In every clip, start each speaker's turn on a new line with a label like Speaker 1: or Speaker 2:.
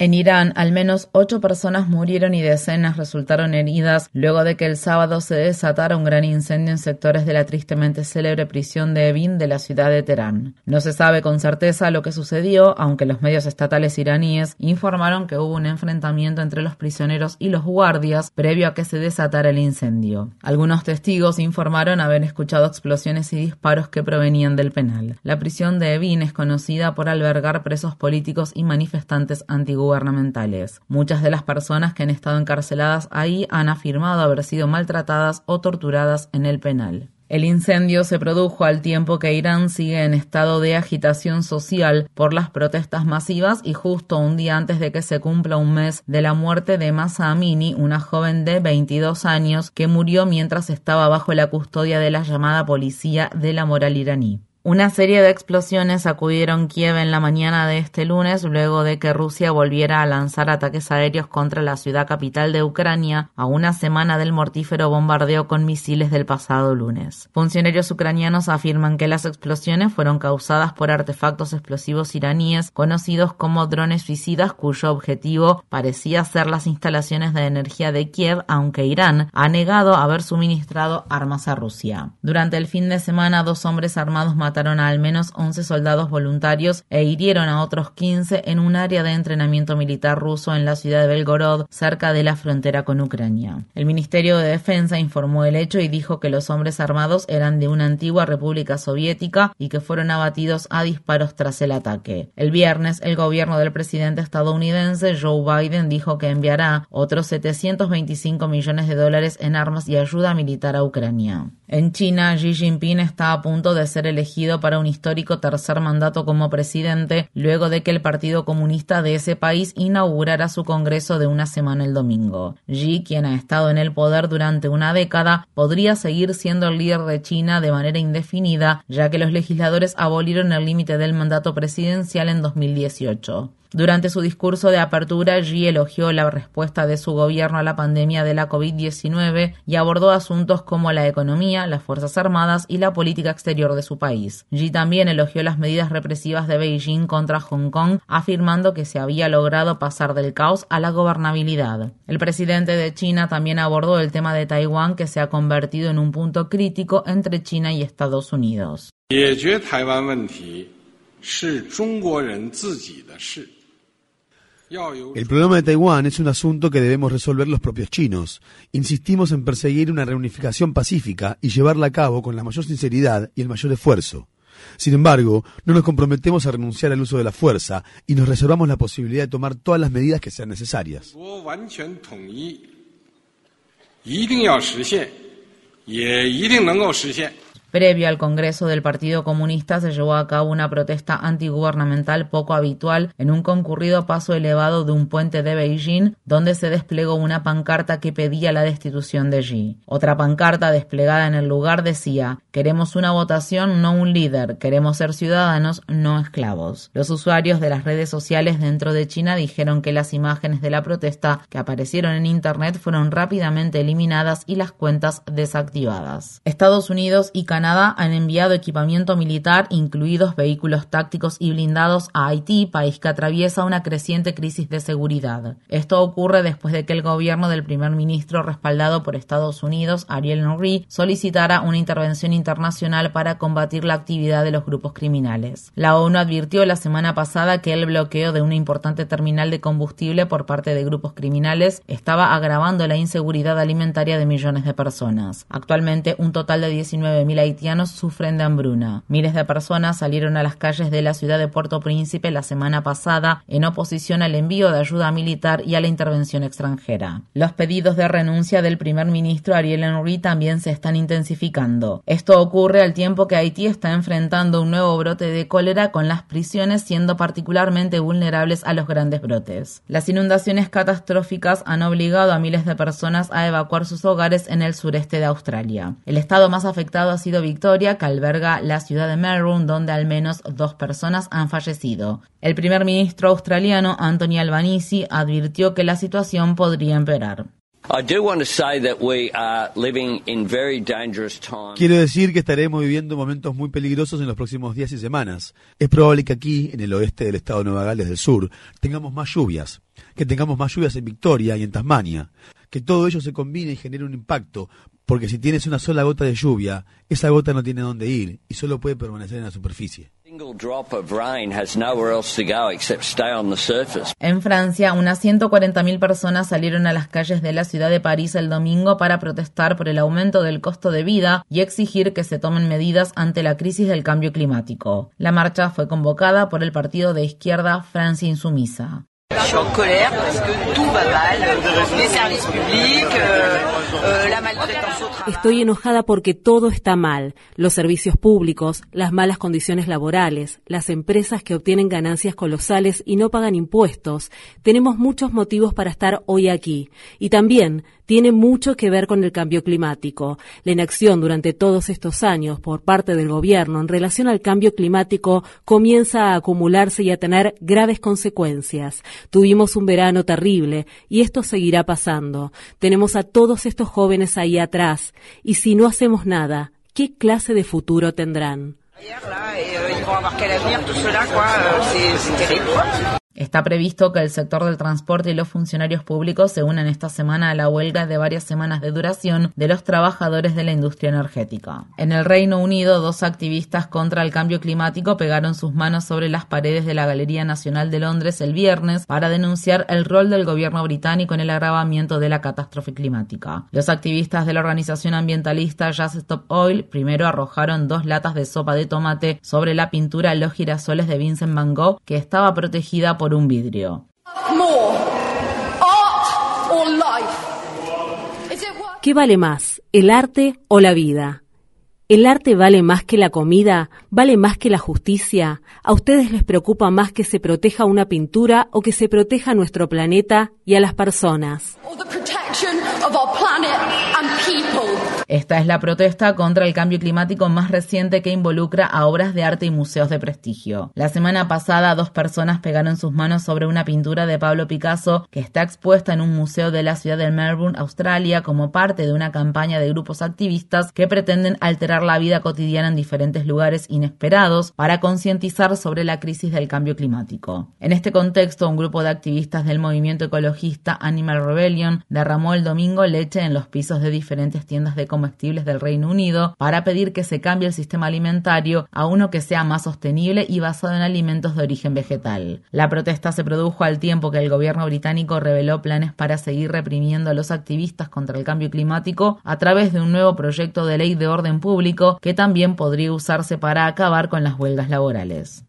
Speaker 1: En Irán, al menos ocho personas murieron y decenas resultaron heridas luego de que el sábado se desatara un gran incendio en sectores de la tristemente célebre prisión de Evin de la ciudad de Teherán. No se sabe con certeza lo que sucedió, aunque los medios estatales iraníes informaron que hubo un enfrentamiento entre los prisioneros y los guardias previo a que se desatara el incendio. Algunos testigos informaron haber escuchado explosiones y disparos que provenían del penal. La prisión de Evin es conocida por albergar presos políticos y manifestantes antiguos gubernamentales. Muchas de las personas que han estado encarceladas ahí han afirmado haber sido maltratadas o torturadas en el penal. El incendio se produjo al tiempo que Irán sigue en estado de agitación social por las protestas masivas y justo un día antes de que se cumpla un mes de la muerte de Masa Amini, una joven de 22 años que murió mientras estaba bajo la custodia de la llamada policía de la moral iraní. Una serie de explosiones sacudieron Kiev en la mañana de este lunes luego de que Rusia volviera a lanzar ataques aéreos contra la ciudad capital de Ucrania a una semana del mortífero bombardeo con misiles del pasado lunes. Funcionarios ucranianos afirman que las explosiones fueron causadas por artefactos explosivos iraníes conocidos como drones suicidas cuyo objetivo parecía ser las instalaciones de energía de Kiev, aunque Irán ha negado haber suministrado armas a Rusia. Durante el fin de semana, dos hombres armados mataron a al menos 11 soldados voluntarios e hirieron a otros 15 en un área de entrenamiento militar ruso en la ciudad de Belgorod, cerca de la frontera con Ucrania. El Ministerio de Defensa informó el hecho y dijo que los hombres armados eran de una antigua república soviética y que fueron abatidos a disparos tras el ataque. El viernes, el gobierno del presidente estadounidense Joe Biden dijo que enviará otros 725 millones de dólares en armas y ayuda militar a Ucrania. En China, Xi Jinping está a punto de ser elegido para un histórico tercer mandato como presidente, luego de que el Partido Comunista de ese país inaugurara su Congreso de una semana el domingo. Xi, quien ha estado en el poder durante una década, podría seguir siendo el líder de China de manera indefinida, ya que los legisladores abolieron el límite del mandato presidencial en 2018. Durante su discurso de apertura, Xi elogió la respuesta de su gobierno a la pandemia de la COVID-19 y abordó asuntos como la economía, las Fuerzas Armadas y la política exterior de su país. Xi también elogió las medidas represivas de Beijing contra Hong Kong, afirmando que se había logrado pasar del caos a la gobernabilidad. El presidente de China también abordó el tema de Taiwán, que se ha convertido en un punto crítico entre China y Estados Unidos.
Speaker 2: El problema de Taiwán es un asunto que debemos resolver los propios chinos. Insistimos en perseguir una reunificación pacífica y llevarla a cabo con la mayor sinceridad y el mayor esfuerzo. Sin embargo, no nos comprometemos a renunciar al uso de la fuerza y nos reservamos la posibilidad de tomar todas las medidas que sean necesarias.
Speaker 1: Previo al Congreso del Partido Comunista se llevó a cabo una protesta antigubernamental poco habitual en un concurrido paso elevado de un puente de Beijing, donde se desplegó una pancarta que pedía la destitución de Xi. Otra pancarta desplegada en el lugar decía: Queremos una votación, no un líder. Queremos ser ciudadanos, no esclavos. Los usuarios de las redes sociales dentro de China dijeron que las imágenes de la protesta que aparecieron en Internet fueron rápidamente eliminadas y las cuentas desactivadas. Estados Unidos y Canadá han enviado equipamiento militar, incluidos vehículos tácticos y blindados, a Haití, país que atraviesa una creciente crisis de seguridad. Esto ocurre después de que el gobierno del primer ministro, respaldado por Estados Unidos, Ariel Henry, solicitara una intervención internacional para combatir la actividad de los grupos criminales. La ONU advirtió la semana pasada que el bloqueo de una importante terminal de combustible por parte de grupos criminales estaba agravando la inseguridad alimentaria de millones de personas. Actualmente, un total de 19.000 haitianos sufren de hambruna. Miles de personas salieron a las calles de la ciudad de Puerto Príncipe la semana pasada en oposición al envío de ayuda militar y a la intervención extranjera. Los pedidos de renuncia del primer ministro Ariel Henry también se están intensificando. Esto ocurre al tiempo que Haití está enfrentando un nuevo brote de cólera con las prisiones siendo particularmente vulnerables a los grandes brotes. Las inundaciones catastróficas han obligado a miles de personas a evacuar sus hogares en el sureste de Australia. El estado más afectado ha sido Victoria, que alberga la ciudad de Melbourne, donde al menos dos personas han fallecido. El primer ministro australiano, Anthony Albanese, advirtió que la situación podría empeorar.
Speaker 2: Quiero decir que estaremos viviendo momentos muy peligrosos en los próximos días y semanas. Es probable que aquí, en el oeste del estado de Nueva Gales del Sur, tengamos más lluvias, que tengamos más lluvias en Victoria y en Tasmania, que todo ello se combine y genere un impacto, porque si tienes una sola gota de lluvia, esa gota no tiene dónde ir y solo puede permanecer en la superficie.
Speaker 1: En Francia, unas 140.000 personas salieron a las calles de la ciudad de París el domingo para protestar por el aumento del costo de vida y exigir que se tomen medidas ante la crisis del cambio climático. La marcha fue convocada por el partido de izquierda Francia Insumisa.
Speaker 3: Estoy enojada porque todo está mal. Los servicios públicos, las malas condiciones laborales, las empresas que obtienen ganancias colosales y no pagan impuestos. Tenemos muchos motivos para estar hoy aquí. Y también tiene mucho que ver con el cambio climático. La inacción durante todos estos años por parte del gobierno en relación al cambio climático comienza a acumularse y a tener graves consecuencias. Tuvimos un verano terrible y esto seguirá pasando. Tenemos a todos estos jóvenes ahí atrás y si no hacemos nada, ¿qué clase de futuro tendrán?
Speaker 1: Está previsto que el sector del transporte y los funcionarios públicos se unan esta semana a la huelga de varias semanas de duración de los trabajadores de la industria energética. En el Reino Unido, dos activistas contra el cambio climático pegaron sus manos sobre las paredes de la Galería Nacional de Londres el viernes para denunciar el rol del gobierno británico en el agravamiento de la catástrofe climática. Los activistas de la organización ambientalista Just Stop Oil primero arrojaron dos latas de sopa de tomate sobre la pintura Los girasoles de Vincent Van Gogh que estaba protegida por un vidrio.
Speaker 3: ¿Qué vale más, el arte o la vida? ¿El arte vale más que la comida? ¿Vale más que la justicia? ¿A ustedes les preocupa más que se proteja una pintura o que se proteja nuestro planeta y a las personas?
Speaker 1: Esta es la protesta contra el cambio climático más reciente que involucra a obras de arte y museos de prestigio. La semana pasada, dos personas pegaron sus manos sobre una pintura de Pablo Picasso que está expuesta en un museo de la ciudad de Melbourne, Australia, como parte de una campaña de grupos activistas que pretenden alterar la vida cotidiana en diferentes lugares inesperados para concientizar sobre la crisis del cambio climático. En este contexto, un grupo de activistas del movimiento ecologista Animal Rebellion derramó el domingo leche en los pisos de diferentes tiendas de comestibles del Reino Unido para pedir que se cambie el sistema alimentario a uno que sea más sostenible y basado en alimentos de origen vegetal. La protesta se produjo al tiempo que el gobierno británico reveló planes para seguir reprimiendo a los activistas contra el cambio climático a través de un nuevo proyecto de ley de orden público que también podría usarse para acabar con las huelgas laborales.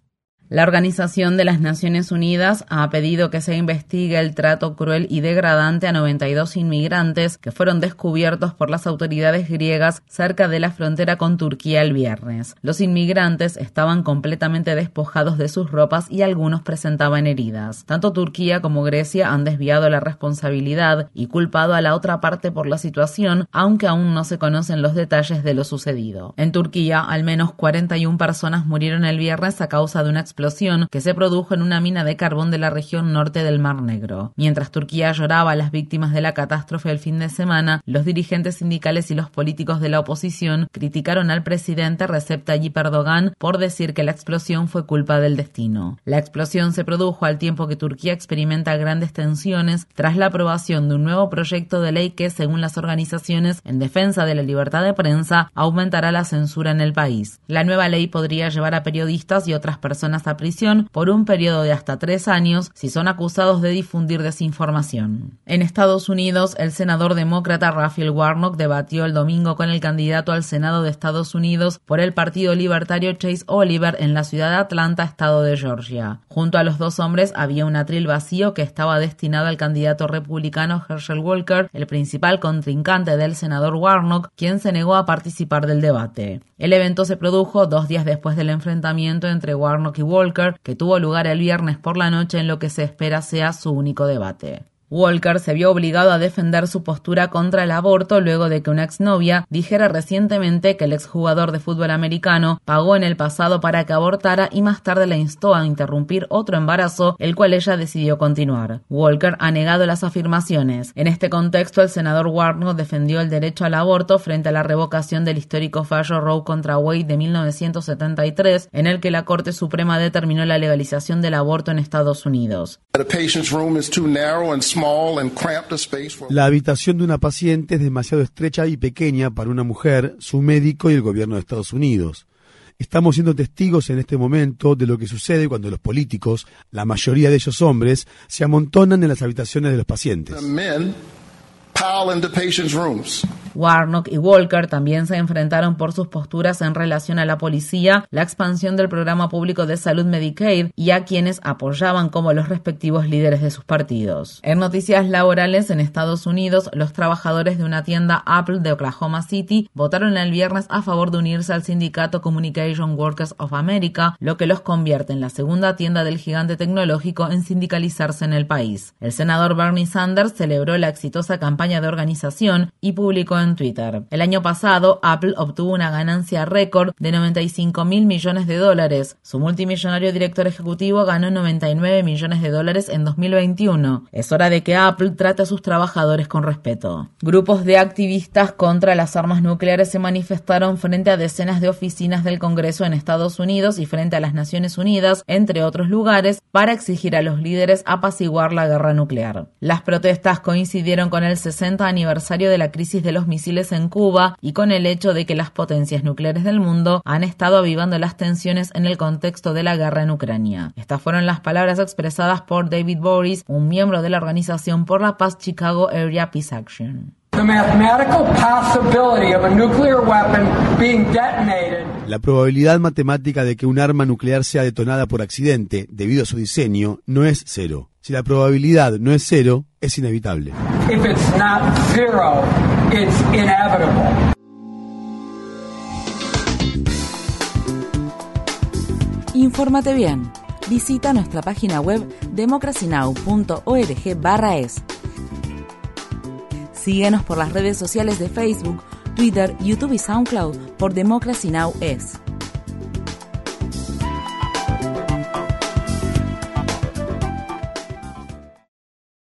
Speaker 1: La Organización de las Naciones Unidas ha pedido que se investigue el trato cruel y degradante a 92 inmigrantes que fueron descubiertos por las autoridades griegas cerca de la frontera con Turquía el viernes. Los inmigrantes estaban completamente despojados de sus ropas y algunos presentaban heridas. Tanto Turquía como Grecia han desviado la responsabilidad y culpado a la otra parte por la situación, aunque aún no se conocen los detalles de lo sucedido. En Turquía, al menos 41 personas murieron el viernes a causa de una explosión que se produjo en una mina de carbón de la región norte del Mar Negro. Mientras Turquía lloraba a las víctimas de la catástrofe el fin de semana, los dirigentes sindicales y los políticos de la oposición criticaron al presidente Recep Tayyip Erdogan por decir que la explosión fue culpa del destino. La explosión se produjo al tiempo que Turquía experimenta grandes tensiones tras la aprobación de un nuevo proyecto de ley que, según las organizaciones en defensa de la libertad de prensa, aumentará la censura en el país. La nueva ley podría llevar a periodistas y otras personas prisión por un periodo de hasta tres años si son acusados de difundir desinformación. En Estados Unidos, el senador demócrata Raphael Warnock debatió el domingo con el candidato al Senado de Estados Unidos por el Partido Libertario Chase Oliver en la ciudad de Atlanta, estado de Georgia. Junto a los dos hombres había un atril vacío que estaba destinado al candidato republicano Herschel Walker, el principal contrincante del senador Warnock, quien se negó a participar del debate. El evento se produjo dos días después del enfrentamiento entre Warnock y Walker, que tuvo lugar el viernes por la noche en lo que se espera sea su único debate. Walker se vio obligado a defender su postura contra el aborto luego de que una exnovia dijera recientemente que el exjugador de fútbol americano pagó en el pasado para que abortara y más tarde la instó a interrumpir otro embarazo, el cual ella decidió continuar. Walker ha negado las afirmaciones. En este contexto, el senador Warnock defendió el derecho al aborto frente a la revocación del histórico fallo Roe contra Wade de 1973, en el que la Corte Suprema determinó la legalización del aborto en Estados Unidos.
Speaker 2: La habitación de una paciente es demasiado estrecha y pequeña para una mujer, su médico y el gobierno de Estados Unidos. Estamos siendo testigos en este momento de lo que sucede cuando los políticos, la mayoría de ellos hombres, se amontonan en las habitaciones de los pacientes.
Speaker 1: Warnock y Walker también se enfrentaron por sus posturas en relación a la policía, la expansión del programa público de salud Medicaid y a quienes apoyaban como los respectivos líderes de sus partidos. En noticias laborales en Estados Unidos, los trabajadores de una tienda Apple de Oklahoma City votaron el viernes a favor de unirse al sindicato Communication Workers of America, lo que los convierte en la segunda tienda del gigante tecnológico en sindicalizarse en el país. El senador Bernie Sanders celebró la exitosa campaña de organización y publicó en Twitter. El año pasado, Apple obtuvo una ganancia récord de 95 mil millones de dólares. Su multimillonario director ejecutivo ganó 99 millones de dólares en 2021. Es hora de que Apple trate a sus trabajadores con respeto. Grupos de activistas contra las armas nucleares se manifestaron frente a decenas de oficinas del Congreso en Estados Unidos y frente a las Naciones Unidas, entre otros lugares, para exigir a los líderes apaciguar la guerra nuclear. Las protestas coincidieron con el 60 aniversario de la crisis de los misiles en Cuba y con el hecho de que las potencias nucleares del mundo han estado avivando las tensiones en el contexto de la guerra en Ucrania. Estas fueron las palabras expresadas por David Boris, un miembro de la Organización por la Paz Chicago Area Peace Action.
Speaker 2: La probabilidad matemática de que un arma nuclear sea detonada por accidente debido a su diseño no es cero. Si la probabilidad no es cero, es inevitable.
Speaker 1: Infórmate bien. Visita nuestra página web democracynow.org/es. Síguenos por las redes sociales de Facebook, Twitter, YouTube y SoundCloud por Democracy Now! es.